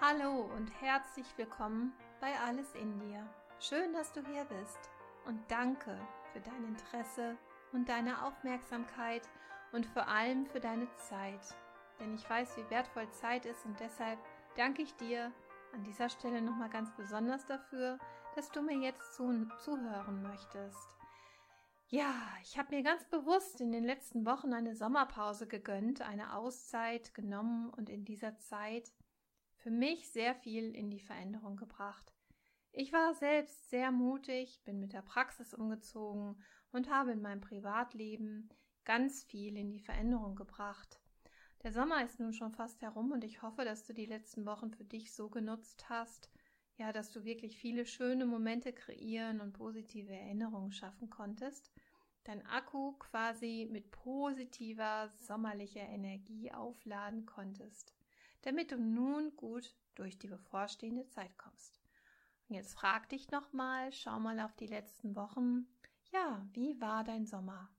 Hallo und herzlich willkommen bei Alles in dir. Schön, dass du hier bist und danke für dein Interesse und deine Aufmerksamkeit und vor allem für deine Zeit. Denn ich weiß, wie wertvoll Zeit ist und deshalb danke ich dir an dieser Stelle nochmal ganz besonders dafür, dass du mir jetzt zu, zuhören möchtest. Ja, ich habe mir ganz bewusst in den letzten Wochen eine Sommerpause gegönnt, eine Auszeit genommen und in dieser Zeit für mich sehr viel in die Veränderung gebracht. Ich war selbst sehr mutig, bin mit der Praxis umgezogen und habe in meinem Privatleben ganz viel in die Veränderung gebracht. Der Sommer ist nun schon fast herum und ich hoffe, dass du die letzten Wochen für dich so genutzt hast, ja, dass du wirklich viele schöne Momente kreieren und positive Erinnerungen schaffen konntest, dein Akku quasi mit positiver sommerlicher Energie aufladen konntest damit du nun gut durch die bevorstehende Zeit kommst. Und jetzt frag dich nochmal, schau mal auf die letzten Wochen. Ja, wie war dein Sommer?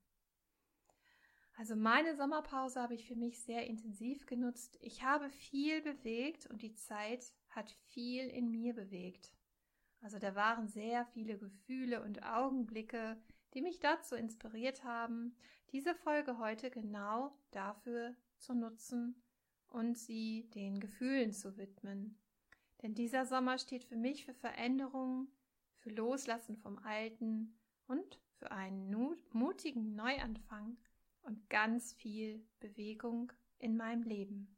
Also meine Sommerpause habe ich für mich sehr intensiv genutzt. Ich habe viel bewegt und die Zeit hat viel in mir bewegt. Also da waren sehr viele Gefühle und Augenblicke, die mich dazu inspiriert haben, diese Folge heute genau dafür zu nutzen, und sie den Gefühlen zu widmen. Denn dieser Sommer steht für mich für Veränderung, für Loslassen vom Alten und für einen mutigen Neuanfang und ganz viel Bewegung in meinem Leben.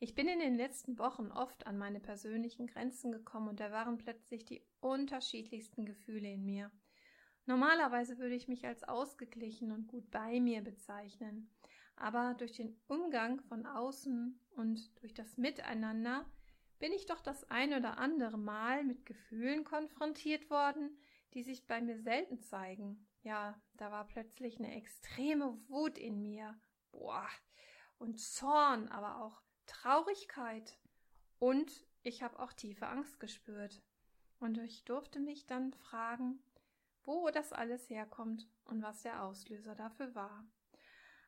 Ich bin in den letzten Wochen oft an meine persönlichen Grenzen gekommen und da waren plötzlich die unterschiedlichsten Gefühle in mir. Normalerweise würde ich mich als ausgeglichen und gut bei mir bezeichnen, aber durch den Umgang von außen und durch das Miteinander bin ich doch das ein oder andere Mal mit Gefühlen konfrontiert worden, die sich bei mir selten zeigen. Ja, da war plötzlich eine extreme Wut in mir. Boah. Und Zorn, aber auch Traurigkeit. Und ich habe auch tiefe Angst gespürt. Und ich durfte mich dann fragen, wo das alles herkommt und was der Auslöser dafür war.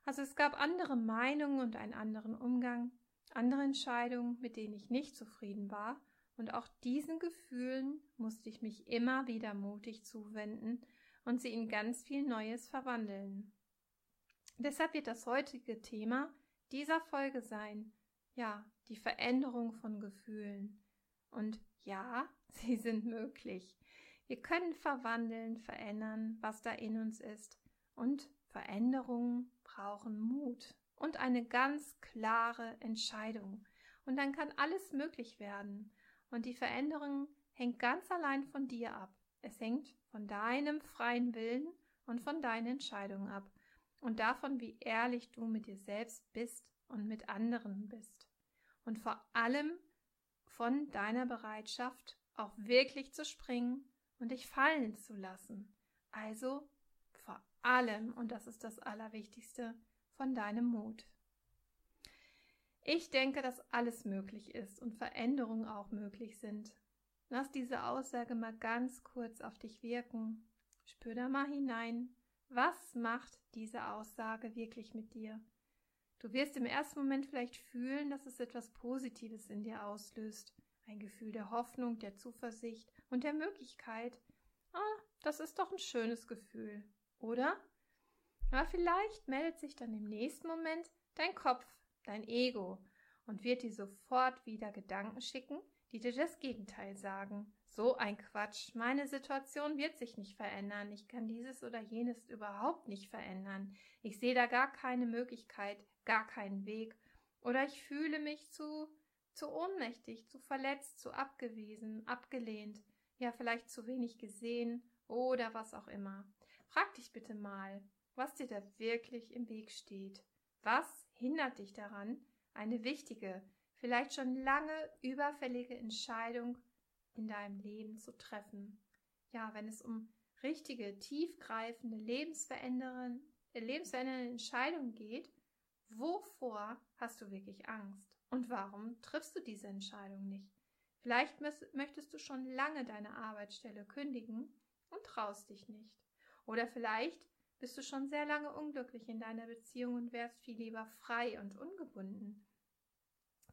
Also es gab andere Meinungen und einen anderen Umgang, andere Entscheidungen, mit denen ich nicht zufrieden war, und auch diesen Gefühlen musste ich mich immer wieder mutig zuwenden und sie in ganz viel Neues verwandeln. Deshalb wird das heutige Thema dieser Folge sein, ja, die Veränderung von Gefühlen. Und ja, sie sind möglich. Wir können verwandeln, verändern, was da in uns ist. Und Veränderungen brauchen Mut und eine ganz klare Entscheidung. Und dann kann alles möglich werden. Und die Veränderung hängt ganz allein von dir ab. Es hängt von deinem freien Willen und von deinen Entscheidungen ab. Und davon, wie ehrlich du mit dir selbst bist und mit anderen bist. Und vor allem von deiner Bereitschaft, auch wirklich zu springen und dich fallen zu lassen. Also allem, und das ist das Allerwichtigste, von deinem Mut. Ich denke, dass alles möglich ist und Veränderungen auch möglich sind. Lass diese Aussage mal ganz kurz auf dich wirken. Spür da mal hinein. Was macht diese Aussage wirklich mit dir? Du wirst im ersten Moment vielleicht fühlen, dass es etwas Positives in dir auslöst. Ein Gefühl der Hoffnung, der Zuversicht und der Möglichkeit. Ah, das ist doch ein schönes Gefühl, oder? Aber vielleicht meldet sich dann im nächsten Moment dein Kopf, dein Ego und wird dir sofort wieder Gedanken schicken, die dir das Gegenteil sagen. So ein Quatsch. Meine Situation wird sich nicht verändern. Ich kann dieses oder jenes überhaupt nicht verändern. Ich sehe da gar keine Möglichkeit, gar keinen Weg. Oder ich fühle mich zu, zu ohnmächtig, zu verletzt, zu abgewiesen, abgelehnt. Ja, vielleicht zu wenig gesehen oder was auch immer. Frag dich bitte mal, was dir da wirklich im Weg steht. Was hindert dich daran, eine wichtige, vielleicht schon lange überfällige Entscheidung in deinem Leben zu treffen? Ja, wenn es um richtige, tiefgreifende, lebensverändernde, lebensverändernde Entscheidungen geht, wovor hast du wirklich Angst? Und warum triffst du diese Entscheidung nicht? Vielleicht möchtest du schon lange deine Arbeitsstelle kündigen und traust dich nicht. Oder vielleicht bist du schon sehr lange unglücklich in deiner Beziehung und wärst viel lieber frei und ungebunden.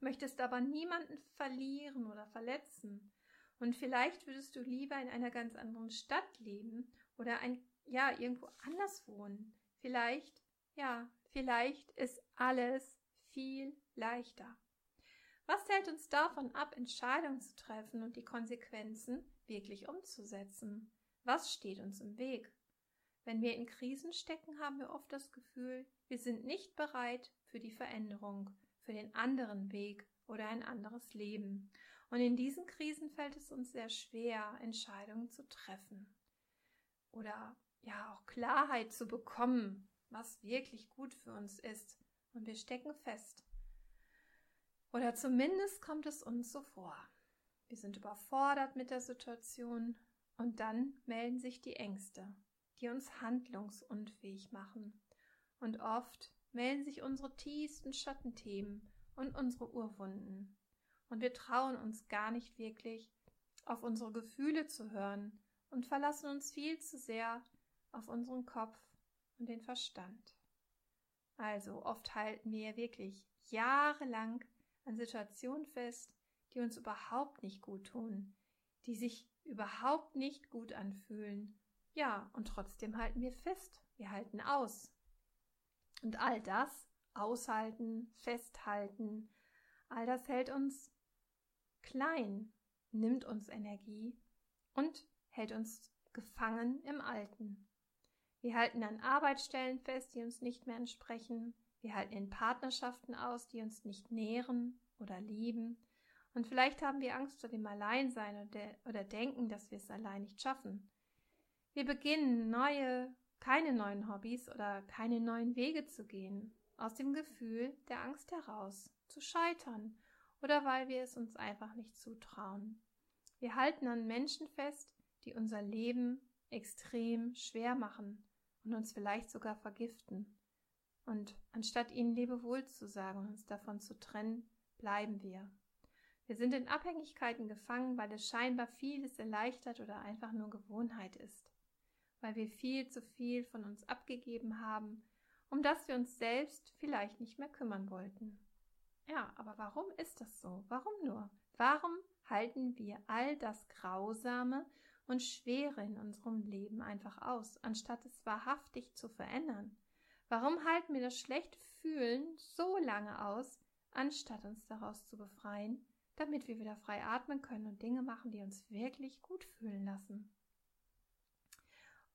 möchtest aber niemanden verlieren oder verletzen. Und vielleicht würdest du lieber in einer ganz anderen Stadt leben oder ein, ja, irgendwo anders wohnen. Vielleicht, ja, vielleicht ist alles viel leichter. Was hält uns davon ab, Entscheidungen zu treffen und die Konsequenzen wirklich umzusetzen? Was steht uns im Weg? Wenn wir in Krisen stecken, haben wir oft das Gefühl, wir sind nicht bereit für die Veränderung, für den anderen Weg oder ein anderes Leben. Und in diesen Krisen fällt es uns sehr schwer, Entscheidungen zu treffen. Oder ja auch Klarheit zu bekommen, was wirklich gut für uns ist. Und wir stecken fest. Oder zumindest kommt es uns so vor. Wir sind überfordert mit der Situation und dann melden sich die Ängste, die uns handlungsunfähig machen. Und oft melden sich unsere tiefsten Schattenthemen und unsere Urwunden. Und wir trauen uns gar nicht wirklich, auf unsere Gefühle zu hören und verlassen uns viel zu sehr auf unseren Kopf und den Verstand. Also oft halten wir wirklich jahrelang an Situationen fest, die uns überhaupt nicht gut tun, die sich überhaupt nicht gut anfühlen. Ja, und trotzdem halten wir fest, wir halten aus. Und all das, aushalten, festhalten, all das hält uns klein, nimmt uns Energie und hält uns gefangen im Alten. Wir halten an Arbeitsstellen fest, die uns nicht mehr entsprechen. Wir halten in Partnerschaften aus, die uns nicht nähren oder lieben. Und vielleicht haben wir Angst vor dem Alleinsein oder, oder denken, dass wir es allein nicht schaffen. Wir beginnen neue, keine neuen Hobbys oder keine neuen Wege zu gehen, aus dem Gefühl der Angst heraus, zu scheitern oder weil wir es uns einfach nicht zutrauen. Wir halten an Menschen fest, die unser Leben extrem schwer machen und uns vielleicht sogar vergiften. Und anstatt ihnen Lebewohl zu sagen und uns davon zu trennen, bleiben wir. Wir sind in Abhängigkeiten gefangen, weil es scheinbar vieles erleichtert oder einfach nur Gewohnheit ist. Weil wir viel zu viel von uns abgegeben haben, um das wir uns selbst vielleicht nicht mehr kümmern wollten. Ja, aber warum ist das so? Warum nur? Warum halten wir all das Grausame und Schwere in unserem Leben einfach aus, anstatt es wahrhaftig zu verändern? Warum halten wir das schlechte Fühlen so lange aus, anstatt uns daraus zu befreien, damit wir wieder frei atmen können und Dinge machen, die uns wirklich gut fühlen lassen?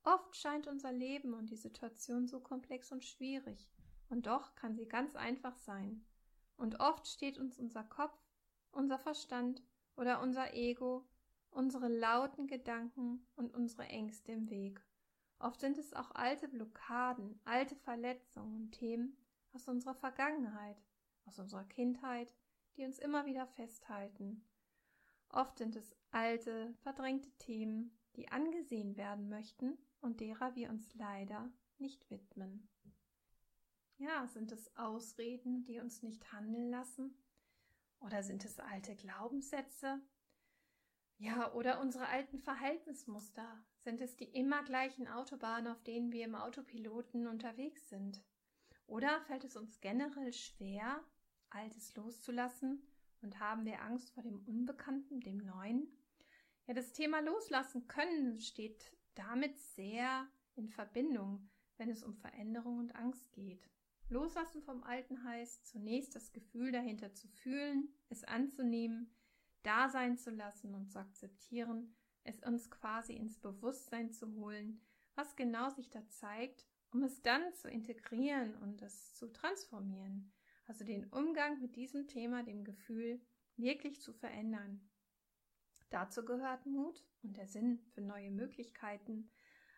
Oft scheint unser Leben und die Situation so komplex und schwierig, und doch kann sie ganz einfach sein. Und oft steht uns unser Kopf, unser Verstand oder unser Ego, unsere lauten Gedanken und unsere Ängste im Weg. Oft sind es auch alte Blockaden, alte Verletzungen und Themen aus unserer Vergangenheit, aus unserer Kindheit, die uns immer wieder festhalten. Oft sind es alte, verdrängte Themen, die angesehen werden möchten und derer wir uns leider nicht widmen. Ja, sind es Ausreden, die uns nicht handeln lassen? Oder sind es alte Glaubenssätze? Ja, oder unsere alten Verhaltensmuster? Sind es die immer gleichen Autobahnen, auf denen wir im Autopiloten unterwegs sind? Oder fällt es uns generell schwer, Altes loszulassen und haben wir Angst vor dem Unbekannten, dem Neuen? Ja, das Thema Loslassen können steht damit sehr in Verbindung, wenn es um Veränderung und Angst geht. Loslassen vom Alten heißt zunächst das Gefühl dahinter zu fühlen, es anzunehmen, da sein zu lassen und zu akzeptieren, es uns quasi ins Bewusstsein zu holen, was genau sich da zeigt, um es dann zu integrieren und es zu transformieren, also den Umgang mit diesem Thema, dem Gefühl, wirklich zu verändern. Dazu gehört Mut und der Sinn für neue Möglichkeiten.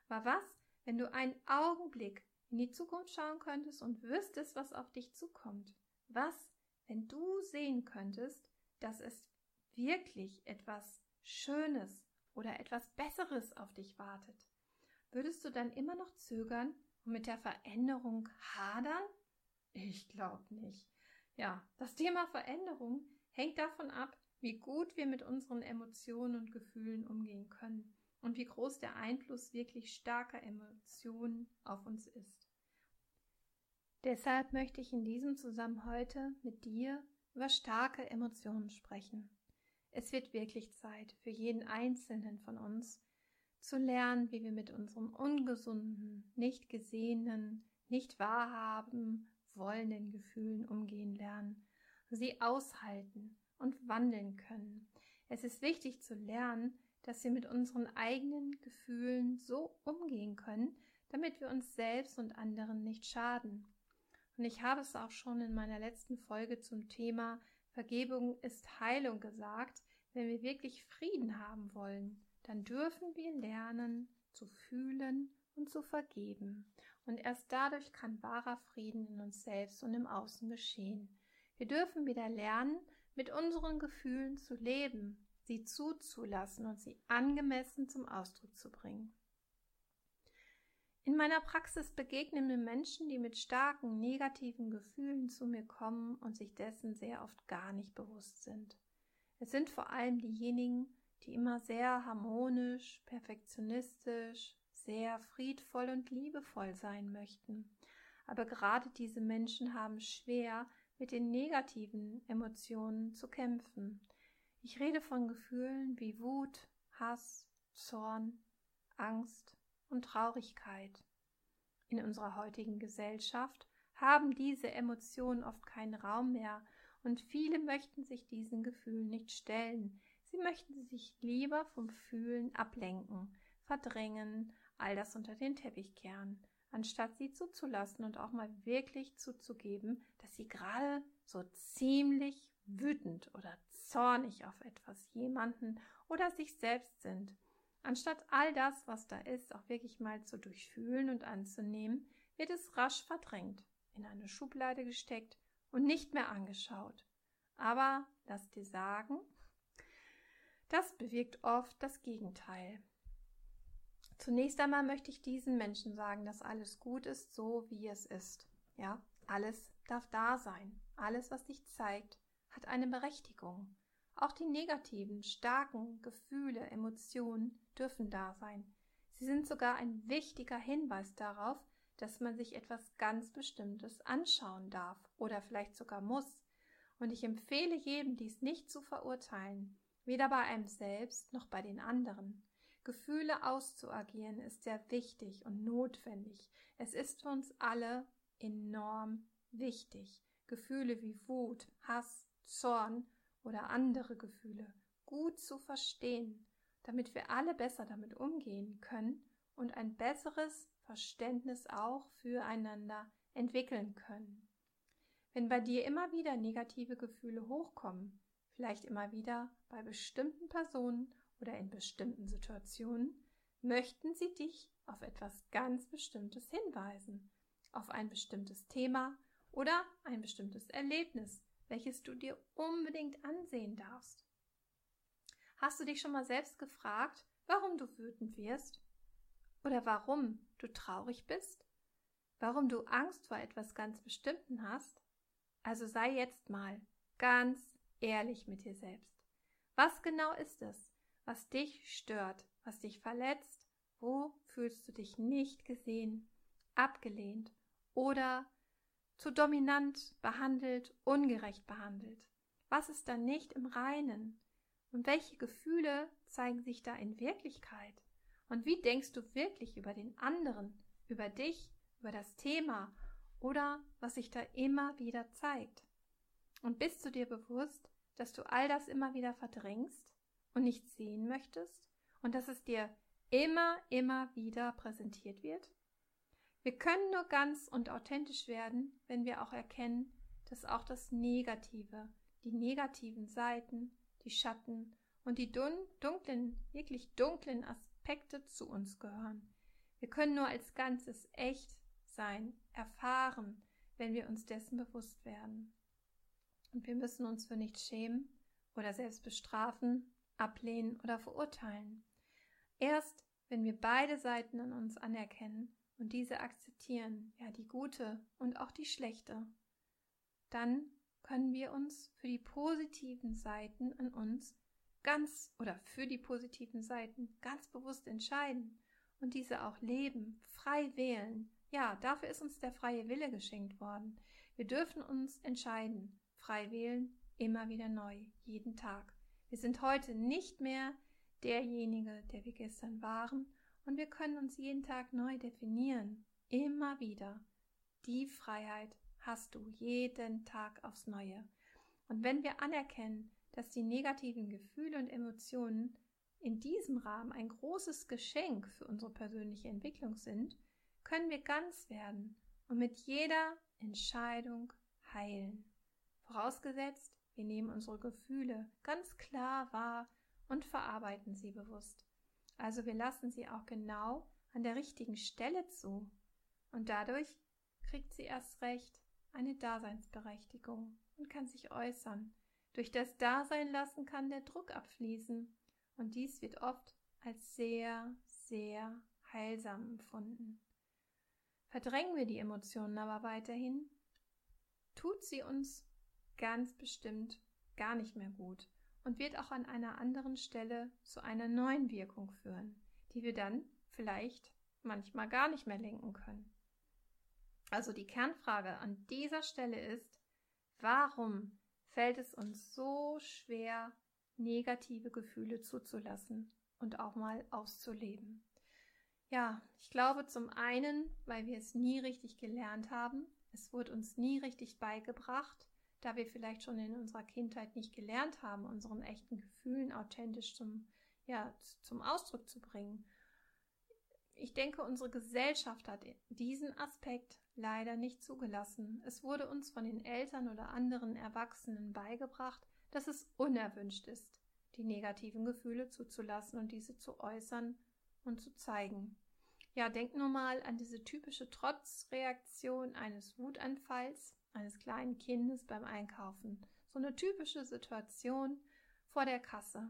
Aber was, wenn du einen Augenblick in die Zukunft schauen könntest und wüsstest, was auf dich zukommt? Was, wenn du sehen könntest, dass es wirklich etwas Schönes oder etwas Besseres auf dich wartet? Würdest du dann immer noch zögern und mit der Veränderung hadern? Ich glaube nicht. Ja, das Thema Veränderung hängt davon ab, wie gut wir mit unseren Emotionen und Gefühlen umgehen können und wie groß der Einfluss wirklich starker Emotionen auf uns ist. Deshalb möchte ich in diesem Zusammenhang heute mit dir über starke Emotionen sprechen. Es wird wirklich Zeit für jeden Einzelnen von uns zu lernen, wie wir mit unseren ungesunden, nicht gesehenen, nicht wahrhaben wollenden Gefühlen umgehen lernen, sie aushalten und wandeln können. Es ist wichtig zu lernen, dass wir mit unseren eigenen Gefühlen so umgehen können, damit wir uns selbst und anderen nicht schaden. Und ich habe es auch schon in meiner letzten Folge zum Thema Vergebung ist Heilung gesagt. Wenn wir wirklich Frieden haben wollen, dann dürfen wir lernen zu fühlen und zu vergeben. Und erst dadurch kann wahrer Frieden in uns selbst und im Außen geschehen. Wir dürfen wieder lernen, mit unseren Gefühlen zu leben, sie zuzulassen und sie angemessen zum Ausdruck zu bringen. In meiner Praxis begegnen mir Menschen, die mit starken negativen Gefühlen zu mir kommen und sich dessen sehr oft gar nicht bewusst sind. Es sind vor allem diejenigen, die immer sehr harmonisch, perfektionistisch, sehr friedvoll und liebevoll sein möchten. Aber gerade diese Menschen haben schwer, mit den negativen Emotionen zu kämpfen. Ich rede von Gefühlen wie Wut, Hass, Zorn, Angst und Traurigkeit. In unserer heutigen Gesellschaft haben diese Emotionen oft keinen Raum mehr und viele möchten sich diesen Gefühlen nicht stellen. Sie möchten sich lieber vom Fühlen ablenken, verdrängen, all das unter den Teppich kehren, anstatt sie zuzulassen und auch mal wirklich zuzugeben, dass sie gerade so ziemlich wütend oder zornig auf etwas, jemanden oder sich selbst sind. Anstatt all das, was da ist, auch wirklich mal zu durchfühlen und anzunehmen, wird es rasch verdrängt, in eine Schublade gesteckt und nicht mehr angeschaut. Aber lass dir sagen, das bewirkt oft das Gegenteil. Zunächst einmal möchte ich diesen Menschen sagen, dass alles gut ist, so wie es ist. Ja, alles darf da sein. Alles, was dich zeigt, hat eine Berechtigung. Auch die negativen, starken Gefühle, Emotionen dürfen da sein. Sie sind sogar ein wichtiger Hinweis darauf, dass man sich etwas ganz Bestimmtes anschauen darf oder vielleicht sogar muss. Und ich empfehle jedem, dies nicht zu verurteilen, weder bei einem selbst noch bei den anderen. Gefühle auszuagieren ist sehr wichtig und notwendig. Es ist für uns alle enorm wichtig. Gefühle wie Wut, Hass, Zorn oder andere Gefühle gut zu verstehen, damit wir alle besser damit umgehen können und ein besseres Verständnis auch füreinander entwickeln können. Wenn bei dir immer wieder negative Gefühle hochkommen, vielleicht immer wieder bei bestimmten Personen oder in bestimmten Situationen, möchten sie dich auf etwas ganz Bestimmtes hinweisen, auf ein bestimmtes Thema oder ein bestimmtes Erlebnis, welches du dir unbedingt ansehen darfst. Hast du dich schon mal selbst gefragt, warum du wütend wirst? Oder warum du traurig bist? Warum du Angst vor etwas ganz Bestimmten hast? Also sei jetzt mal ganz ehrlich mit dir selbst. Was genau ist es, was dich stört, was dich verletzt? Wo fühlst du dich nicht gesehen, abgelehnt oder zu dominant behandelt, ungerecht behandelt? Was ist da nicht im Reinen? Und welche Gefühle zeigen sich da in Wirklichkeit? Und wie denkst du wirklich über den anderen, über dich, über das Thema oder was sich da immer wieder zeigt? Und bist du dir bewusst, dass du all das immer wieder verdrängst und nicht sehen möchtest und dass es dir immer, immer wieder präsentiert wird? Wir können nur ganz und authentisch werden, wenn wir auch erkennen, dass auch das Negative, die negativen Seiten, die Schatten und die dunklen, wirklich dunklen Aspekte zu uns gehören. Wir können nur als Ganzes echt sein, erfahren, wenn wir uns dessen bewusst werden. Und wir müssen uns für nichts schämen oder selbst bestrafen, ablehnen oder verurteilen. Erst wenn wir beide Seiten an uns anerkennen und diese akzeptieren, ja die gute und auch die schlechte, dann können wir uns für die positiven Seiten an uns ganz oder für die positiven Seiten ganz bewusst entscheiden und diese auch leben, frei wählen. Ja, dafür ist uns der freie Wille geschenkt worden. Wir dürfen uns entscheiden, frei wählen, immer wieder neu, jeden Tag. Wir sind heute nicht mehr derjenige, der wir gestern waren, und wir können uns jeden Tag neu definieren, immer wieder. Die Freiheit hast du jeden Tag aufs Neue. Und wenn wir anerkennen, dass die negativen Gefühle und Emotionen in diesem Rahmen ein großes Geschenk für unsere persönliche Entwicklung sind, können wir ganz werden und mit jeder Entscheidung heilen. Vorausgesetzt, wir nehmen unsere Gefühle ganz klar wahr und verarbeiten sie bewusst. Also wir lassen sie auch genau an der richtigen Stelle zu. Und dadurch kriegt sie erst recht eine Daseinsberechtigung und kann sich äußern. Durch das Dasein lassen kann der Druck abfließen. Und dies wird oft als sehr, sehr heilsam empfunden. Verdrängen wir die Emotionen aber weiterhin, tut sie uns ganz bestimmt gar nicht mehr gut und wird auch an einer anderen Stelle zu einer neuen Wirkung führen, die wir dann vielleicht manchmal gar nicht mehr lenken können. Also die Kernfrage an dieser Stelle ist, warum fällt es uns so schwer, negative Gefühle zuzulassen und auch mal auszuleben? Ja, ich glaube zum einen, weil wir es nie richtig gelernt haben. Es wurde uns nie richtig beigebracht, da wir vielleicht schon in unserer Kindheit nicht gelernt haben, unseren echten Gefühlen authentisch zum, ja, zum Ausdruck zu bringen. Ich denke, unsere Gesellschaft hat diesen Aspekt leider nicht zugelassen. Es wurde uns von den Eltern oder anderen Erwachsenen beigebracht, dass es unerwünscht ist, die negativen Gefühle zuzulassen und diese zu äußern und zu zeigen. Ja, denk nur mal an diese typische Trotzreaktion eines Wutanfalls, eines kleinen Kindes beim Einkaufen. So eine typische Situation vor der Kasse.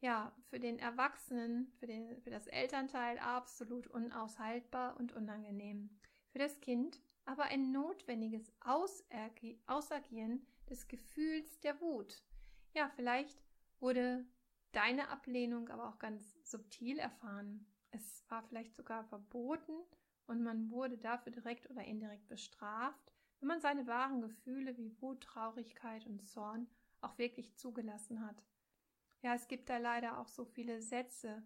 Ja, für den Erwachsenen, für, den, für das Elternteil absolut unaushaltbar und unangenehm. Für das Kind aber ein notwendiges Ausagieren des Gefühls der Wut. Ja, vielleicht wurde deine Ablehnung aber auch ganz subtil erfahren. Es war vielleicht sogar verboten und man wurde dafür direkt oder indirekt bestraft, wenn man seine wahren Gefühle wie Wut, Traurigkeit und Zorn auch wirklich zugelassen hat. Ja, es gibt da leider auch so viele Sätze,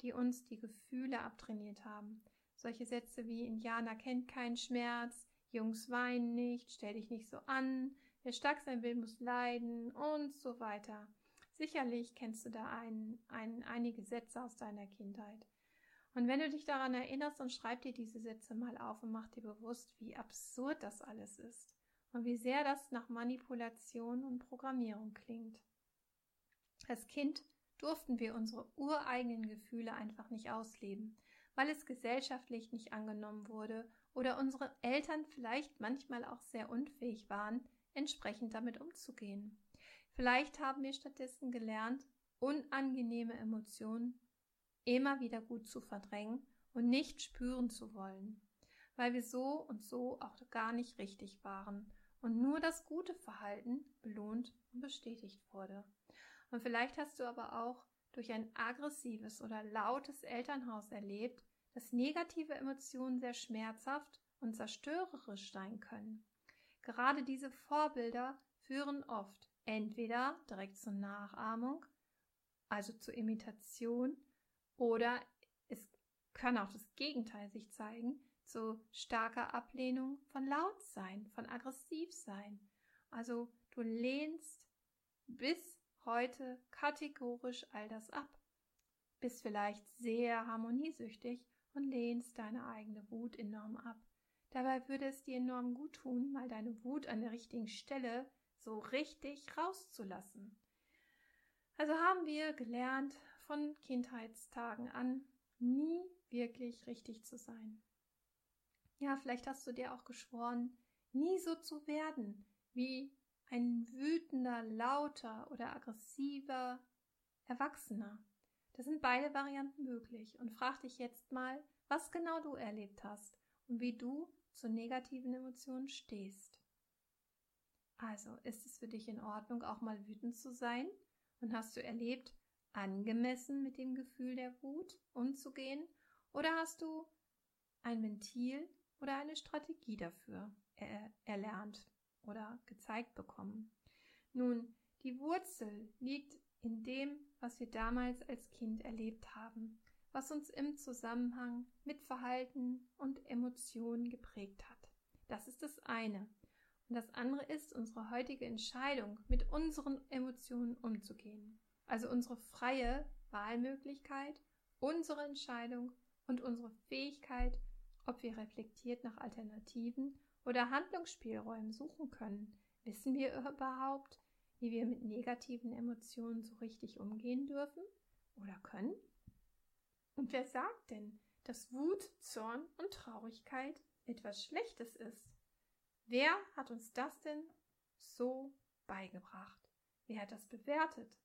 die uns die Gefühle abtrainiert haben. Solche Sätze wie Indianer kennt keinen Schmerz, Jungs weinen nicht, stell dich nicht so an, wer stark sein will, muss leiden und so weiter. Sicherlich kennst du da ein, ein, einige Sätze aus deiner Kindheit. Und wenn du dich daran erinnerst, dann schreib dir diese Sätze mal auf und mach dir bewusst, wie absurd das alles ist und wie sehr das nach Manipulation und Programmierung klingt. Als Kind durften wir unsere ureigenen Gefühle einfach nicht ausleben, weil es gesellschaftlich nicht angenommen wurde oder unsere Eltern vielleicht manchmal auch sehr unfähig waren, entsprechend damit umzugehen. Vielleicht haben wir stattdessen gelernt, unangenehme Emotionen immer wieder gut zu verdrängen und nicht spüren zu wollen, weil wir so und so auch gar nicht richtig waren und nur das gute Verhalten belohnt und bestätigt wurde. Und vielleicht hast du aber auch durch ein aggressives oder lautes Elternhaus erlebt, dass negative Emotionen sehr schmerzhaft und zerstörerisch sein können. Gerade diese Vorbilder führen oft entweder direkt zur Nachahmung, also zur Imitation, oder es kann auch das Gegenteil sich zeigen, zu starker Ablehnung von laut sein, von aggressiv sein. Also du lehnst bis heute kategorisch all das ab, bist vielleicht sehr harmoniesüchtig und lehnst deine eigene Wut enorm ab. Dabei würde es dir enorm gut tun, mal deine Wut an der richtigen Stelle so richtig rauszulassen. Also haben wir gelernt, von Kindheitstagen an nie wirklich richtig zu sein. Ja, vielleicht hast du dir auch geschworen, nie so zu werden wie ein wütender, lauter oder aggressiver Erwachsener. Das sind beide Varianten möglich und frag dich jetzt mal, was genau du erlebt hast und wie du zu negativen Emotionen stehst. Also, ist es für dich in Ordnung, auch mal wütend zu sein? Und hast du erlebt, angemessen mit dem Gefühl der Wut umzugehen oder hast du ein Ventil oder eine Strategie dafür er erlernt oder gezeigt bekommen? Nun, die Wurzel liegt in dem, was wir damals als Kind erlebt haben, was uns im Zusammenhang mit Verhalten und Emotionen geprägt hat. Das ist das eine. Und das andere ist unsere heutige Entscheidung, mit unseren Emotionen umzugehen. Also unsere freie Wahlmöglichkeit, unsere Entscheidung und unsere Fähigkeit, ob wir reflektiert nach Alternativen oder Handlungsspielräumen suchen können. Wissen wir überhaupt, wie wir mit negativen Emotionen so richtig umgehen dürfen oder können? Und wer sagt denn, dass Wut, Zorn und Traurigkeit etwas Schlechtes ist? Wer hat uns das denn so beigebracht? Wer hat das bewertet?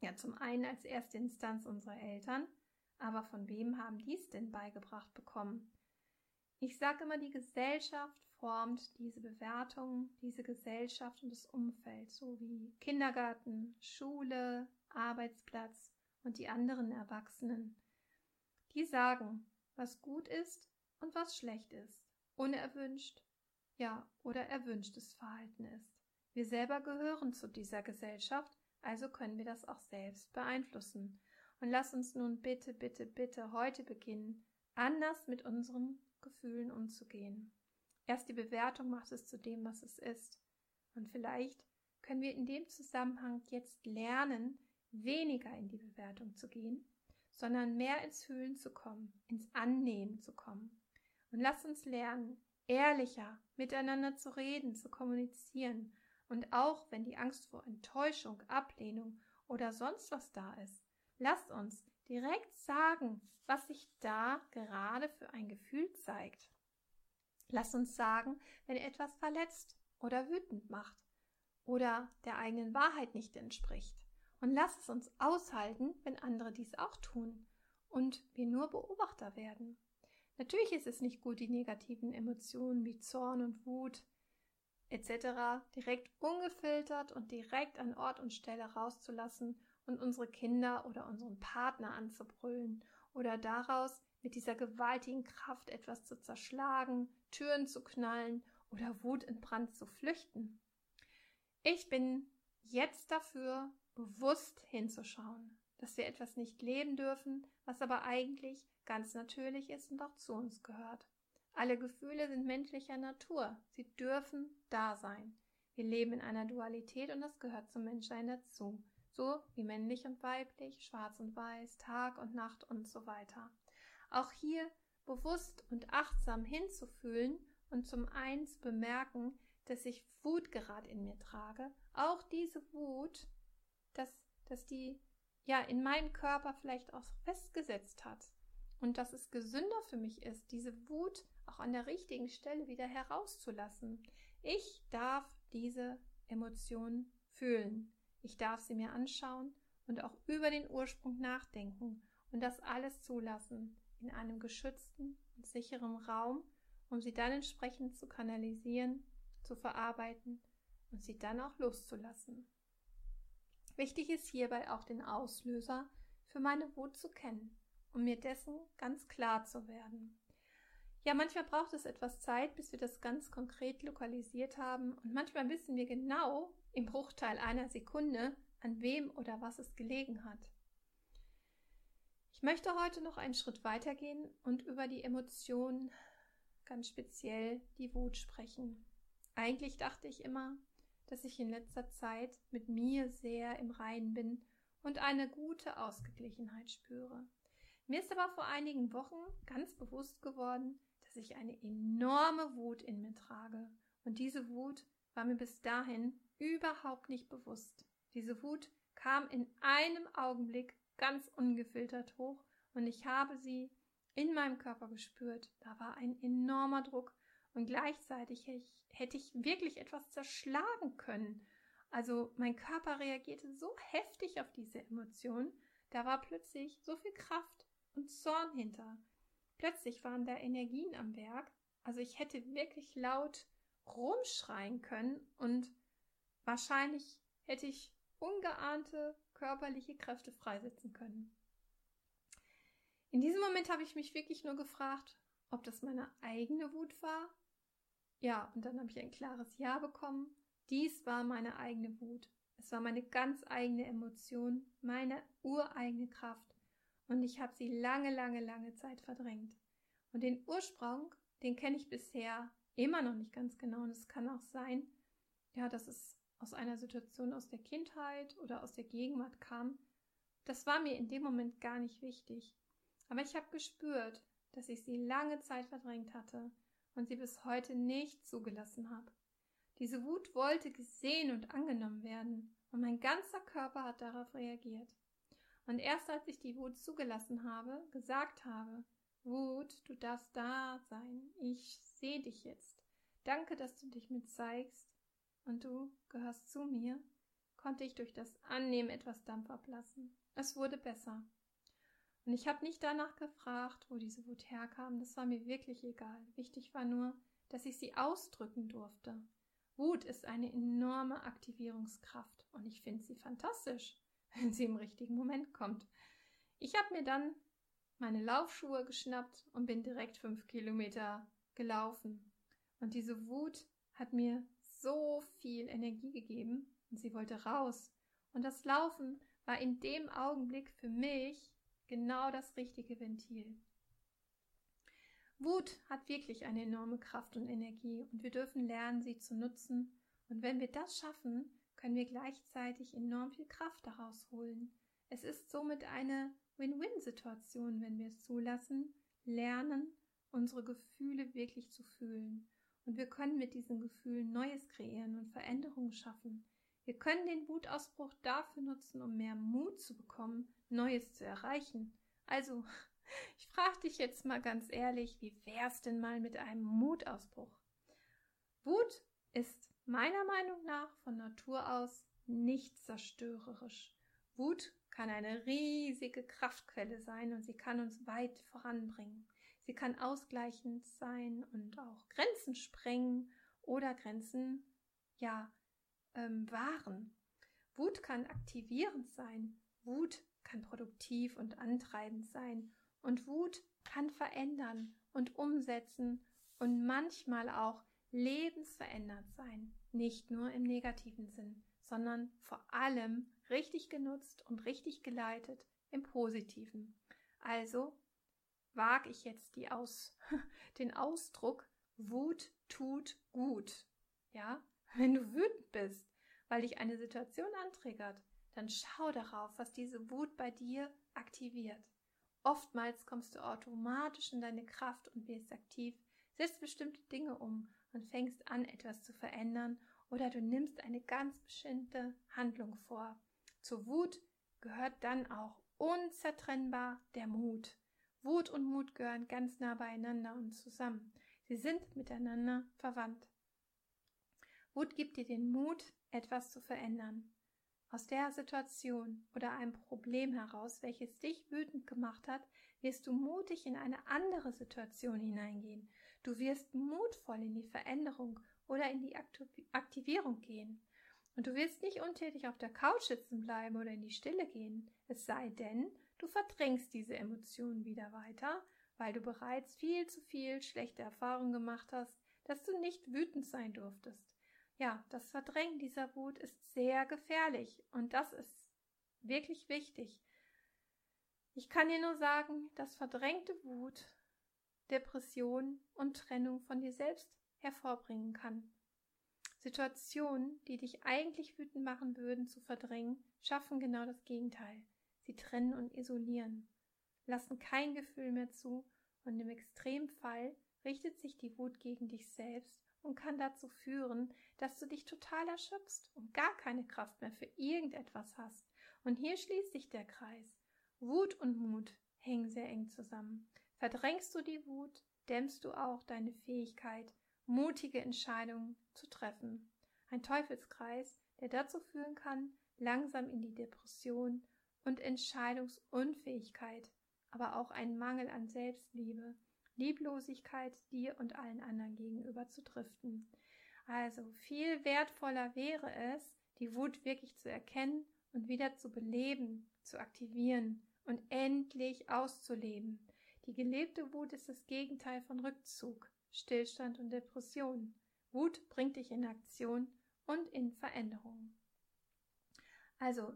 Ja, zum einen als erste Instanz unsere Eltern, aber von wem haben dies denn beigebracht bekommen? Ich sage immer, die Gesellschaft formt diese Bewertung, diese Gesellschaft und das Umfeld, so wie Kindergarten, Schule, Arbeitsplatz und die anderen Erwachsenen. Die sagen, was gut ist und was schlecht ist, unerwünscht, ja, oder erwünschtes Verhalten ist. Wir selber gehören zu dieser Gesellschaft, also können wir das auch selbst beeinflussen. Und lass uns nun bitte, bitte, bitte heute beginnen, anders mit unseren Gefühlen umzugehen. Erst die Bewertung macht es zu dem, was es ist. Und vielleicht können wir in dem Zusammenhang jetzt lernen, weniger in die Bewertung zu gehen, sondern mehr ins Fühlen zu kommen, ins Annehmen zu kommen. Und lass uns lernen, ehrlicher miteinander zu reden, zu kommunizieren und auch wenn die Angst vor Enttäuschung, Ablehnung oder sonst was da ist, lasst uns direkt sagen, was sich da gerade für ein Gefühl zeigt. Lasst uns sagen, wenn etwas verletzt oder wütend macht oder der eigenen Wahrheit nicht entspricht. Und lasst es uns aushalten, wenn andere dies auch tun und wir nur Beobachter werden. Natürlich ist es nicht gut, die negativen Emotionen wie Zorn und Wut etc. direkt ungefiltert und direkt an Ort und Stelle rauszulassen und unsere Kinder oder unseren Partner anzubrüllen oder daraus mit dieser gewaltigen Kraft etwas zu zerschlagen, Türen zu knallen oder Wut in Brand zu flüchten. Ich bin jetzt dafür, bewusst hinzuschauen, dass wir etwas nicht leben dürfen, was aber eigentlich ganz natürlich ist und auch zu uns gehört. Alle Gefühle sind menschlicher Natur. Sie dürfen da sein. Wir leben in einer Dualität und das gehört zum Menschsein dazu. So wie männlich und weiblich, schwarz und weiß, Tag und Nacht und so weiter. Auch hier bewusst und achtsam hinzufühlen und zum einen zu bemerken, dass ich Wut gerade in mir trage. Auch diese Wut, dass, dass die ja in meinem Körper vielleicht auch festgesetzt hat und dass es gesünder für mich ist, diese Wut auch an der richtigen Stelle wieder herauszulassen. Ich darf diese Emotionen fühlen. Ich darf sie mir anschauen und auch über den Ursprung nachdenken und das alles zulassen in einem geschützten und sicheren Raum, um sie dann entsprechend zu kanalisieren, zu verarbeiten und sie dann auch loszulassen. Wichtig ist hierbei auch den Auslöser für meine Wut zu kennen um mir dessen ganz klar zu werden. Ja, manchmal braucht es etwas Zeit, bis wir das ganz konkret lokalisiert haben und manchmal wissen wir genau im Bruchteil einer Sekunde, an wem oder was es gelegen hat. Ich möchte heute noch einen Schritt weitergehen und über die Emotionen, ganz speziell die Wut sprechen. Eigentlich dachte ich immer, dass ich in letzter Zeit mit mir sehr im Reinen bin und eine gute Ausgeglichenheit spüre. Mir ist aber vor einigen Wochen ganz bewusst geworden, dass ich eine enorme Wut in mir trage. Und diese Wut war mir bis dahin überhaupt nicht bewusst. Diese Wut kam in einem Augenblick ganz ungefiltert hoch und ich habe sie in meinem Körper gespürt. Da war ein enormer Druck und gleichzeitig hätte ich wirklich etwas zerschlagen können. Also mein Körper reagierte so heftig auf diese Emotion, da war plötzlich so viel Kraft und Zorn hinter. Plötzlich waren da Energien am Werk, also ich hätte wirklich laut rumschreien können und wahrscheinlich hätte ich ungeahnte körperliche Kräfte freisetzen können. In diesem Moment habe ich mich wirklich nur gefragt, ob das meine eigene Wut war. Ja, und dann habe ich ein klares Ja bekommen. Dies war meine eigene Wut. Es war meine ganz eigene Emotion, meine ureigene Kraft. Und ich habe sie lange, lange, lange Zeit verdrängt. Und den Ursprung, den kenne ich bisher immer noch nicht ganz genau. Und es kann auch sein, ja, dass es aus einer Situation aus der Kindheit oder aus der Gegenwart kam. Das war mir in dem Moment gar nicht wichtig. Aber ich habe gespürt, dass ich sie lange Zeit verdrängt hatte und sie bis heute nicht zugelassen habe. Diese Wut wollte gesehen und angenommen werden, und mein ganzer Körper hat darauf reagiert. Und erst als ich die Wut zugelassen habe, gesagt habe, Wut, du darfst da sein, ich sehe dich jetzt. Danke, dass du dich mir zeigst, und du gehörst zu mir, konnte ich durch das Annehmen etwas Dampf ablassen. Es wurde besser. Und ich habe nicht danach gefragt, wo diese Wut herkam, das war mir wirklich egal. Wichtig war nur, dass ich sie ausdrücken durfte. Wut ist eine enorme Aktivierungskraft und ich finde sie fantastisch, wenn sie im richtigen Moment kommt. Ich habe mir dann meine Laufschuhe geschnappt und bin direkt fünf Kilometer gelaufen. Und diese Wut hat mir so viel Energie gegeben und sie wollte raus. Und das Laufen war in dem Augenblick für mich genau das richtige Ventil. Wut hat wirklich eine enorme Kraft und Energie und wir dürfen lernen, sie zu nutzen. Und wenn wir das schaffen, können wir gleichzeitig enorm viel Kraft daraus holen. Es ist somit eine Win-Win-Situation, wenn wir es zulassen, lernen, unsere Gefühle wirklich zu fühlen. Und wir können mit diesen Gefühlen Neues kreieren und Veränderungen schaffen. Wir können den Wutausbruch dafür nutzen, um mehr Mut zu bekommen, Neues zu erreichen. Also, ich frage dich jetzt mal ganz ehrlich, wie wär's denn mal mit einem Mutausbruch? Wut ist meiner Meinung nach von Natur aus nicht zerstörerisch. Wut kann eine riesige Kraftquelle sein und sie kann uns weit voranbringen. Sie kann ausgleichend sein und auch Grenzen sprengen oder Grenzen, ja, ähm, wahren. Wut kann aktivierend sein. Wut kann produktiv und antreibend sein. Und Wut kann verändern und umsetzen und manchmal auch lebensverändert sein. Nicht nur im negativen Sinn, sondern vor allem richtig genutzt und richtig geleitet im positiven. Also wage ich jetzt die Aus, den Ausdruck Wut tut gut. Ja, wenn du wütend bist, weil dich eine Situation antriggert, dann schau darauf, was diese Wut bei dir aktiviert. Oftmals kommst du automatisch in deine Kraft und wirst aktiv, setzt bestimmte Dinge um und fängst an, etwas zu verändern oder du nimmst eine ganz bestimmte Handlung vor. Zur Wut gehört dann auch unzertrennbar der Mut. Wut und Mut gehören ganz nah beieinander und zusammen. Sie sind miteinander verwandt. Wut gibt dir den Mut, etwas zu verändern. Aus der Situation oder einem Problem heraus, welches dich wütend gemacht hat, wirst du mutig in eine andere Situation hineingehen. Du wirst mutvoll in die Veränderung oder in die Aktivierung gehen. Und du wirst nicht untätig auf der Couch sitzen bleiben oder in die Stille gehen, es sei denn, du verdrängst diese Emotionen wieder weiter, weil du bereits viel zu viel schlechte Erfahrungen gemacht hast, dass du nicht wütend sein durftest. Ja, das Verdrängen dieser Wut ist sehr gefährlich und das ist wirklich wichtig. Ich kann dir nur sagen, dass verdrängte Wut Depression und Trennung von dir selbst hervorbringen kann. Situationen, die dich eigentlich wütend machen würden, zu verdrängen, schaffen genau das Gegenteil. Sie trennen und isolieren, lassen kein Gefühl mehr zu und im Extremfall richtet sich die Wut gegen dich selbst und kann dazu führen, dass du dich total erschöpfst und gar keine Kraft mehr für irgendetwas hast. Und hier schließt sich der Kreis. Wut und Mut hängen sehr eng zusammen. Verdrängst du die Wut, dämmst du auch deine Fähigkeit, mutige Entscheidungen zu treffen. Ein Teufelskreis, der dazu führen kann, langsam in die Depression und Entscheidungsunfähigkeit, aber auch ein Mangel an Selbstliebe, Lieblosigkeit dir und allen anderen gegenüber zu driften. Also viel wertvoller wäre es, die Wut wirklich zu erkennen und wieder zu beleben, zu aktivieren und endlich auszuleben. Die gelebte Wut ist das Gegenteil von Rückzug, Stillstand und Depression. Wut bringt dich in Aktion und in Veränderungen. Also,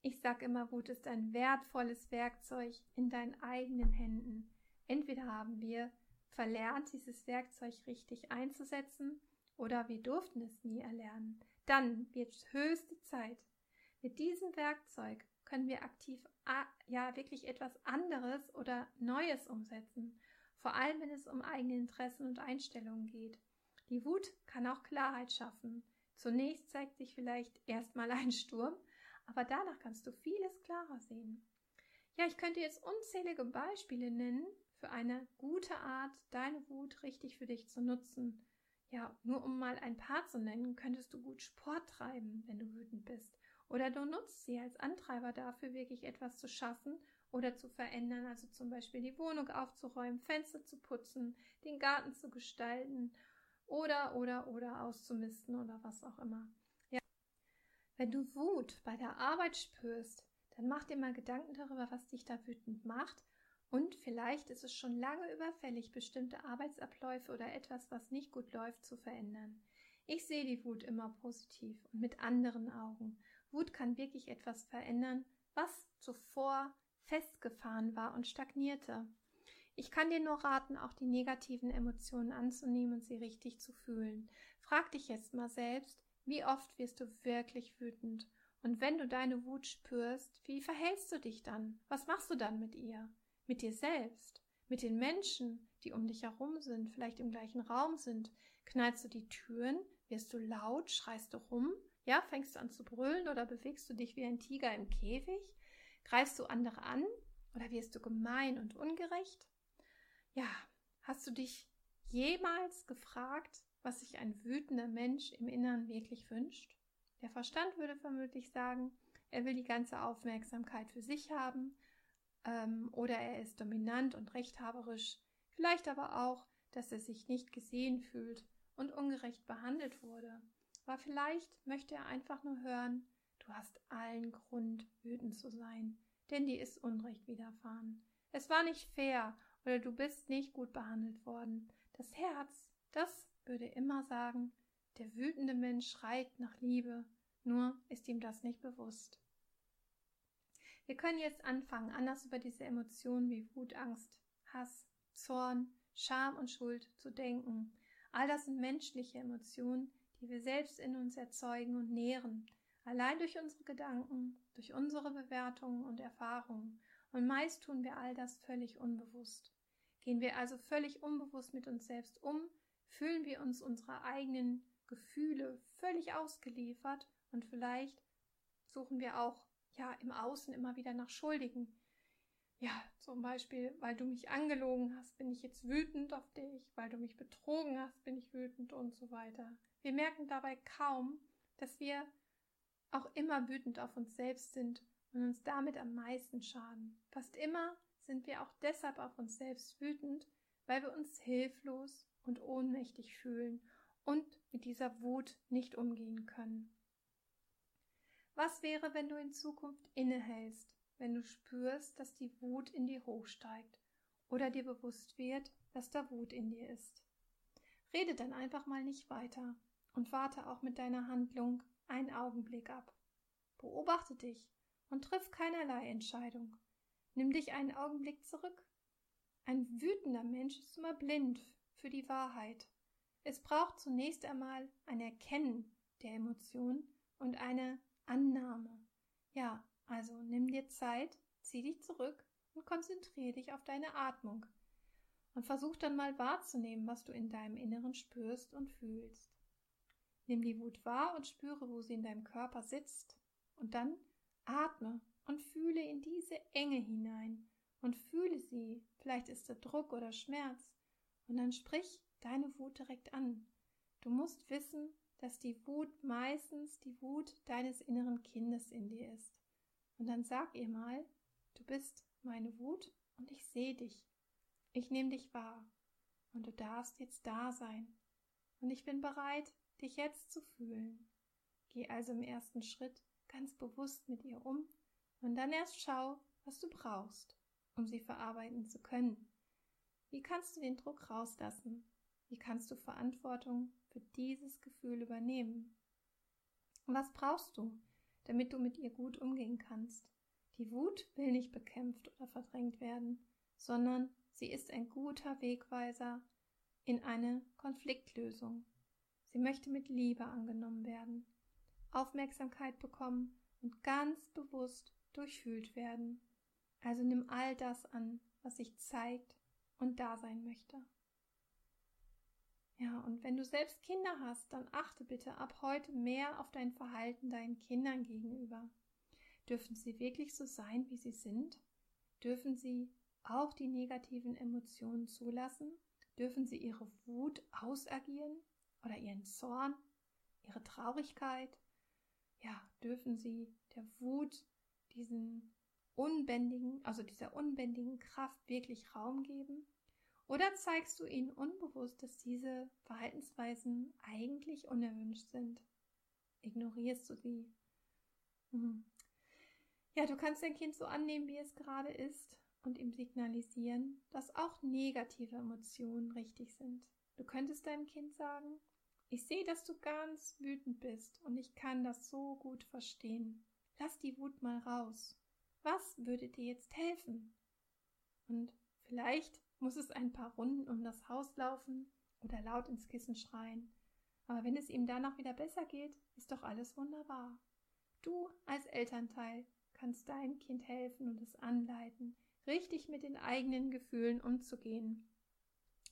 ich sage immer, Wut ist ein wertvolles Werkzeug in deinen eigenen Händen. Entweder haben wir verlernt, dieses Werkzeug richtig einzusetzen, oder wir durften es nie erlernen. Dann wird es höchste Zeit. Mit diesem Werkzeug können wir aktiv ja wirklich etwas anderes oder Neues umsetzen, vor allem wenn es um eigene Interessen und Einstellungen geht. Die Wut kann auch Klarheit schaffen. Zunächst zeigt sich vielleicht erstmal ein Sturm, aber danach kannst du vieles klarer sehen. Ja, ich könnte jetzt unzählige Beispiele nennen für eine gute Art, deine Wut richtig für dich zu nutzen. Ja, nur um mal ein paar zu nennen, könntest du gut Sport treiben, wenn du wütend bist. Oder du nutzt sie als Antreiber dafür, wirklich etwas zu schaffen oder zu verändern, also zum Beispiel die Wohnung aufzuräumen, Fenster zu putzen, den Garten zu gestalten oder, oder, oder auszumisten oder was auch immer. Ja. Wenn du Wut bei der Arbeit spürst, dann mach dir mal Gedanken darüber, was dich da wütend macht und vielleicht ist es schon lange überfällig, bestimmte Arbeitsabläufe oder etwas, was nicht gut läuft, zu verändern. Ich sehe die Wut immer positiv und mit anderen Augen. Wut kann wirklich etwas verändern, was zuvor festgefahren war und stagnierte. Ich kann dir nur raten, auch die negativen Emotionen anzunehmen und sie richtig zu fühlen. Frag dich jetzt mal selbst, wie oft wirst du wirklich wütend? Und wenn du deine Wut spürst, wie verhältst du dich dann? Was machst du dann mit ihr? Mit dir selbst? Mit den Menschen, die um dich herum sind, vielleicht im gleichen Raum sind? Knallst du die Türen? Wirst du laut? Schreist du rum? Ja, fängst du an zu brüllen oder bewegst du dich wie ein Tiger im Käfig? Greifst du andere an oder wirst du gemein und ungerecht? Ja, hast du dich jemals gefragt, was sich ein wütender Mensch im Innern wirklich wünscht? Der Verstand würde vermutlich sagen, er will die ganze Aufmerksamkeit für sich haben ähm, oder er ist dominant und rechthaberisch, vielleicht aber auch, dass er sich nicht gesehen fühlt und ungerecht behandelt wurde. Aber vielleicht möchte er einfach nur hören, du hast allen Grund, wütend zu sein, denn dir ist Unrecht widerfahren. Es war nicht fair oder du bist nicht gut behandelt worden. Das Herz, das würde immer sagen, der wütende Mensch schreit nach Liebe, nur ist ihm das nicht bewusst. Wir können jetzt anfangen, anders über diese Emotionen wie Wut, Angst, Hass, Zorn, Scham und Schuld zu denken. All das sind menschliche Emotionen, die wir selbst in uns erzeugen und nähren, allein durch unsere Gedanken, durch unsere Bewertungen und Erfahrungen. Und meist tun wir all das völlig unbewusst. Gehen wir also völlig unbewusst mit uns selbst um, fühlen wir uns unserer eigenen Gefühle völlig ausgeliefert und vielleicht suchen wir auch ja im Außen immer wieder nach Schuldigen. Ja, zum Beispiel, weil du mich angelogen hast, bin ich jetzt wütend auf dich, weil du mich betrogen hast, bin ich wütend und so weiter. Wir merken dabei kaum, dass wir auch immer wütend auf uns selbst sind und uns damit am meisten schaden. Fast immer sind wir auch deshalb auf uns selbst wütend, weil wir uns hilflos und ohnmächtig fühlen und mit dieser Wut nicht umgehen können. Was wäre, wenn du in Zukunft innehältst, wenn du spürst, dass die Wut in dir hochsteigt oder dir bewusst wird, dass da Wut in dir ist? Rede dann einfach mal nicht weiter und warte auch mit deiner Handlung einen Augenblick ab. Beobachte dich und triff keinerlei Entscheidung. Nimm dich einen Augenblick zurück. Ein wütender Mensch ist immer blind für die Wahrheit. Es braucht zunächst einmal ein Erkennen der Emotion und eine Annahme. Ja, also nimm dir Zeit, zieh dich zurück und konzentriere dich auf deine Atmung. Und versuch dann mal wahrzunehmen, was du in deinem Inneren spürst und fühlst. Nimm die Wut wahr und spüre, wo sie in deinem Körper sitzt. Und dann atme und fühle in diese Enge hinein und fühle sie. Vielleicht ist da Druck oder Schmerz. Und dann sprich deine Wut direkt an. Du musst wissen, dass die Wut meistens die Wut deines inneren Kindes in dir ist. Und dann sag ihr mal, du bist meine Wut und ich sehe dich. Ich nehme dich wahr und du darfst jetzt da sein. Und ich bin bereit, dich jetzt zu fühlen. Geh also im ersten Schritt ganz bewusst mit ihr um und dann erst schau, was du brauchst, um sie verarbeiten zu können. Wie kannst du den Druck rauslassen? Wie kannst du Verantwortung für dieses Gefühl übernehmen? Und was brauchst du, damit du mit ihr gut umgehen kannst? Die Wut will nicht bekämpft oder verdrängt werden, sondern sie ist ein guter Wegweiser in eine Konfliktlösung. Sie möchte mit Liebe angenommen werden, Aufmerksamkeit bekommen und ganz bewusst durchfühlt werden. Also nimm all das an, was sich zeigt und da sein möchte. Ja, und wenn du selbst Kinder hast, dann achte bitte ab heute mehr auf dein Verhalten deinen Kindern gegenüber. Dürfen sie wirklich so sein, wie sie sind? Dürfen sie auch die negativen Emotionen zulassen? Dürfen sie ihre Wut ausagieren oder ihren Zorn, ihre Traurigkeit? Ja, dürfen sie der Wut diesen unbändigen, also dieser unbändigen Kraft wirklich Raum geben? Oder zeigst du ihnen unbewusst, dass diese Verhaltensweisen eigentlich unerwünscht sind? Ignorierst du sie? Mhm. Ja, du kannst dein Kind so annehmen, wie es gerade ist und ihm signalisieren, dass auch negative Emotionen richtig sind. Du könntest deinem Kind sagen, ich sehe, dass du ganz wütend bist und ich kann das so gut verstehen. Lass die Wut mal raus. Was würde dir jetzt helfen? Und vielleicht muss es ein paar Runden um das Haus laufen oder laut ins Kissen schreien. Aber wenn es ihm danach wieder besser geht, ist doch alles wunderbar. Du als Elternteil kannst deinem Kind helfen und es anleiten, richtig mit den eigenen Gefühlen umzugehen.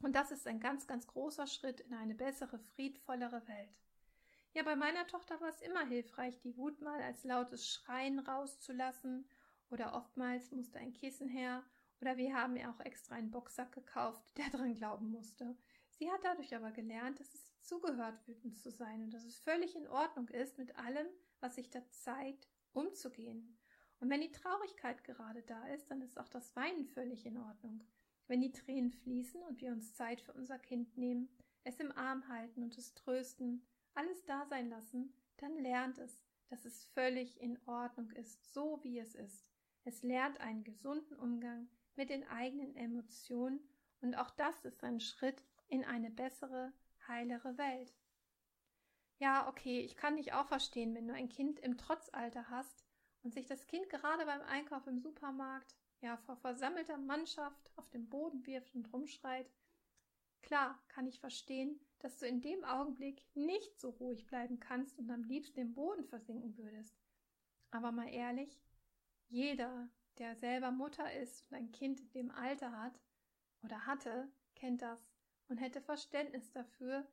Und das ist ein ganz, ganz großer Schritt in eine bessere, friedvollere Welt. Ja, bei meiner Tochter war es immer hilfreich, die Wut mal als lautes Schreien rauszulassen, oder oftmals musste ein Kissen her oder wir haben ihr auch extra einen Boxsack gekauft, der dran glauben musste. Sie hat dadurch aber gelernt, dass es zugehört, wütend zu sein und dass es völlig in Ordnung ist, mit allem, was sich da zeigt, umzugehen. Und wenn die Traurigkeit gerade da ist, dann ist auch das Weinen völlig in Ordnung. Wenn die Tränen fließen und wir uns Zeit für unser Kind nehmen, es im Arm halten und es trösten, alles da sein lassen, dann lernt es, dass es völlig in Ordnung ist, so wie es ist. Es lernt einen gesunden Umgang mit den eigenen Emotionen und auch das ist ein Schritt in eine bessere, heilere Welt. Ja, okay, ich kann dich auch verstehen, wenn du ein Kind im Trotzalter hast und sich das Kind gerade beim Einkauf im Supermarkt ja vor versammelter Mannschaft auf den Boden wirft und rumschreit. Klar, kann ich verstehen, dass du in dem Augenblick nicht so ruhig bleiben kannst und am liebsten im Boden versinken würdest. Aber mal ehrlich, jeder, der selber Mutter ist und ein Kind in dem Alter hat oder hatte, kennt das und hätte Verständnis dafür.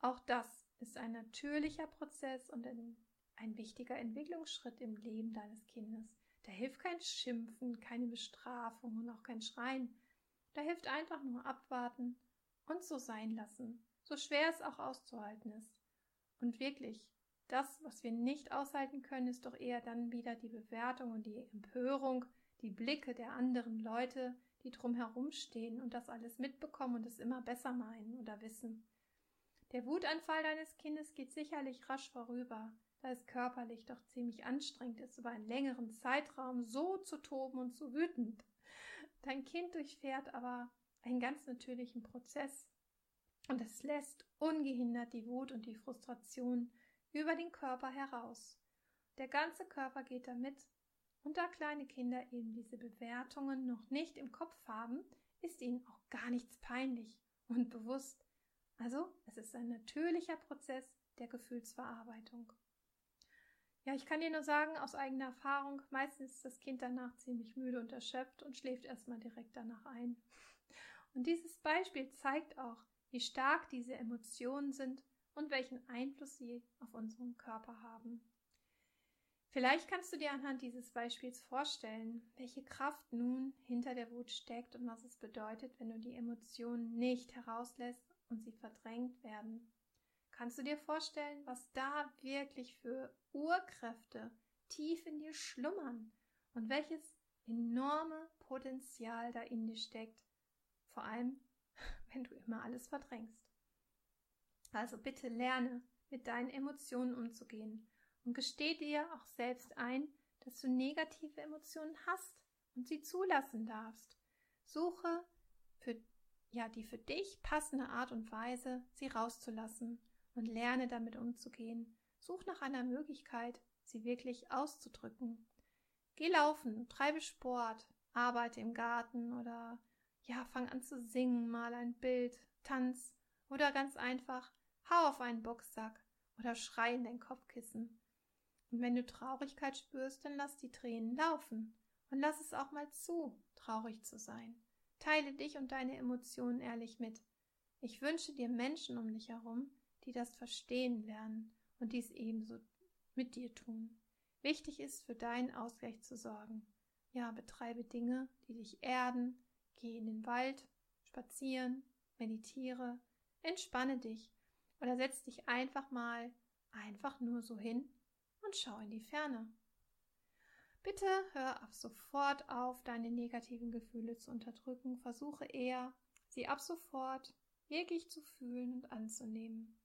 Auch das ist ein natürlicher Prozess und ein, ein wichtiger Entwicklungsschritt im Leben deines Kindes. Da hilft kein Schimpfen, keine Bestrafung und auch kein Schreien. Da hilft einfach nur abwarten und so sein lassen, so schwer es auch auszuhalten ist. Und wirklich, das, was wir nicht aushalten können, ist doch eher dann wieder die Bewertung und die Empörung, die Blicke der anderen Leute, die drumherum stehen und das alles mitbekommen und es immer besser meinen oder wissen. Der Wutanfall deines Kindes geht sicherlich rasch vorüber, da es körperlich doch ziemlich anstrengend ist, über einen längeren Zeitraum so zu toben und so wütend. Dein Kind durchfährt aber einen ganz natürlichen Prozess und es lässt ungehindert die Wut und die Frustration über den Körper heraus. Der ganze Körper geht damit und da kleine Kinder eben diese Bewertungen noch nicht im Kopf haben, ist ihnen auch gar nichts peinlich und bewusst. Also, es ist ein natürlicher Prozess der Gefühlsverarbeitung. Ja, ich kann dir nur sagen, aus eigener Erfahrung, meistens ist das Kind danach ziemlich müde und erschöpft und schläft erstmal direkt danach ein. Und dieses Beispiel zeigt auch, wie stark diese Emotionen sind und welchen Einfluss sie auf unseren Körper haben. Vielleicht kannst du dir anhand dieses Beispiels vorstellen, welche Kraft nun hinter der Wut steckt und was es bedeutet, wenn du die Emotionen nicht herauslässt und sie verdrängt werden. Kannst du dir vorstellen, was da wirklich für Urkräfte tief in dir schlummern und welches enorme Potenzial da in dir steckt, vor allem wenn du immer alles verdrängst. Also bitte lerne, mit deinen Emotionen umzugehen und gesteh dir auch selbst ein, dass du negative Emotionen hast und sie zulassen darfst. Suche für ja die für dich passende Art und Weise, sie rauszulassen und lerne damit umzugehen, such nach einer Möglichkeit, sie wirklich auszudrücken. Geh laufen, treibe Sport, arbeite im Garten oder ja, fang an zu singen, mal ein Bild, tanz oder ganz einfach, hau auf einen Boxsack oder schrei in dein Kopfkissen. Und wenn du Traurigkeit spürst, dann lass die Tränen laufen und lass es auch mal zu, traurig zu sein. Teile dich und deine Emotionen ehrlich mit. Ich wünsche dir Menschen um dich herum, die das verstehen lernen und dies ebenso mit dir tun. Wichtig ist, für deinen Ausgleich zu sorgen. Ja, betreibe Dinge, die dich erden, geh in den Wald, spazieren, meditiere, entspanne dich oder setz dich einfach mal einfach nur so hin und schau in die Ferne. Bitte hör ab sofort auf, deine negativen Gefühle zu unterdrücken. Versuche eher, sie ab sofort wirklich zu fühlen und anzunehmen.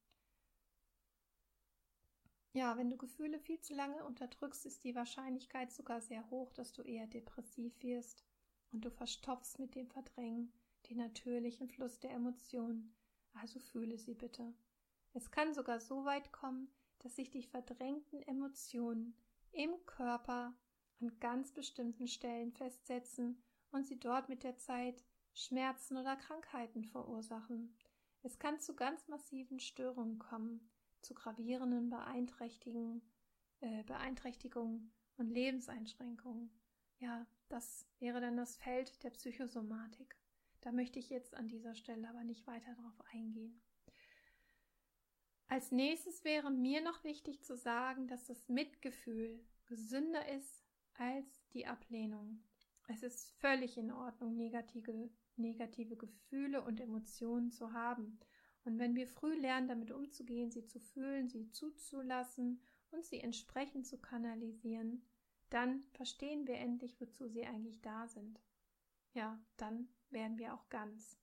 Ja, wenn du Gefühle viel zu lange unterdrückst, ist die Wahrscheinlichkeit sogar sehr hoch, dass du eher depressiv wirst und du verstopfst mit dem Verdrängen den natürlichen Fluss der Emotionen. Also fühle sie bitte. Es kann sogar so weit kommen, dass sich die verdrängten Emotionen im Körper an ganz bestimmten Stellen festsetzen und sie dort mit der Zeit Schmerzen oder Krankheiten verursachen. Es kann zu ganz massiven Störungen kommen, zu gravierenden Beeinträchtigungen, äh, Beeinträchtigungen und Lebenseinschränkungen. Ja, das wäre dann das Feld der Psychosomatik. Da möchte ich jetzt an dieser Stelle aber nicht weiter darauf eingehen. Als nächstes wäre mir noch wichtig zu sagen, dass das Mitgefühl gesünder ist als die Ablehnung. Es ist völlig in Ordnung, negative, negative Gefühle und Emotionen zu haben. Und wenn wir früh lernen, damit umzugehen, sie zu fühlen, sie zuzulassen und sie entsprechend zu kanalisieren, dann verstehen wir endlich, wozu sie eigentlich da sind. Ja, dann werden wir auch ganz.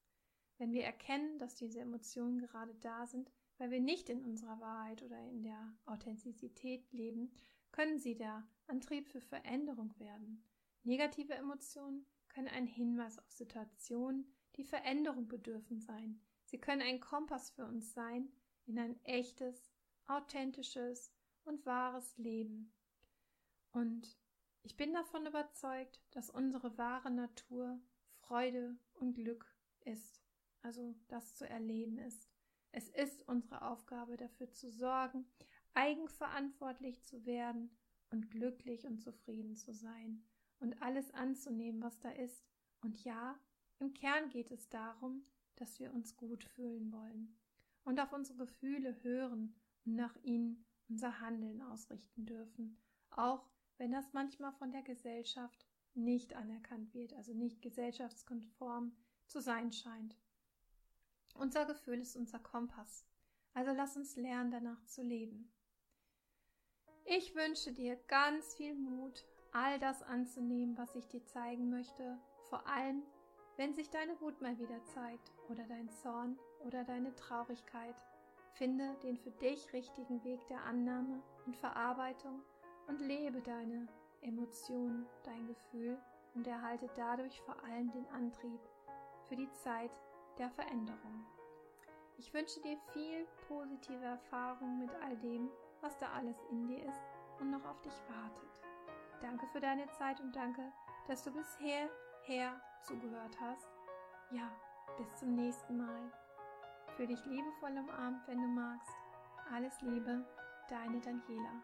Wenn wir erkennen, dass diese Emotionen gerade da sind, weil wir nicht in unserer Wahrheit oder in der Authentizität leben, können sie der Antrieb für Veränderung werden. Negative Emotionen können ein Hinweis auf Situationen, die Veränderung bedürfen sein. Sie können ein Kompass für uns sein in ein echtes, authentisches und wahres Leben. Und ich bin davon überzeugt, dass unsere wahre Natur Freude und Glück ist, also das zu erleben ist. Es ist unsere Aufgabe, dafür zu sorgen, eigenverantwortlich zu werden und glücklich und zufrieden zu sein und alles anzunehmen, was da ist. Und ja, im Kern geht es darum, dass wir uns gut fühlen wollen und auf unsere Gefühle hören und nach ihnen unser Handeln ausrichten dürfen, auch wenn das manchmal von der Gesellschaft nicht anerkannt wird, also nicht gesellschaftskonform zu sein scheint. Unser Gefühl ist unser Kompass, also lass uns lernen, danach zu leben. Ich wünsche dir ganz viel Mut, all das anzunehmen, was ich dir zeigen möchte, vor allem, wenn sich deine Wut mal wieder zeigt oder dein Zorn oder deine Traurigkeit. Finde den für dich richtigen Weg der Annahme und Verarbeitung und lebe deine Emotionen, dein Gefühl und erhalte dadurch vor allem den Antrieb für die Zeit der Veränderung. Ich wünsche dir viel positive Erfahrung mit all dem, was da alles in dir ist und noch auf dich wartet. Danke für deine Zeit und danke, dass du bisher her zugehört hast. Ja, bis zum nächsten Mal. Für dich liebevoll umarmt, wenn du magst. Alles Liebe, deine Daniela.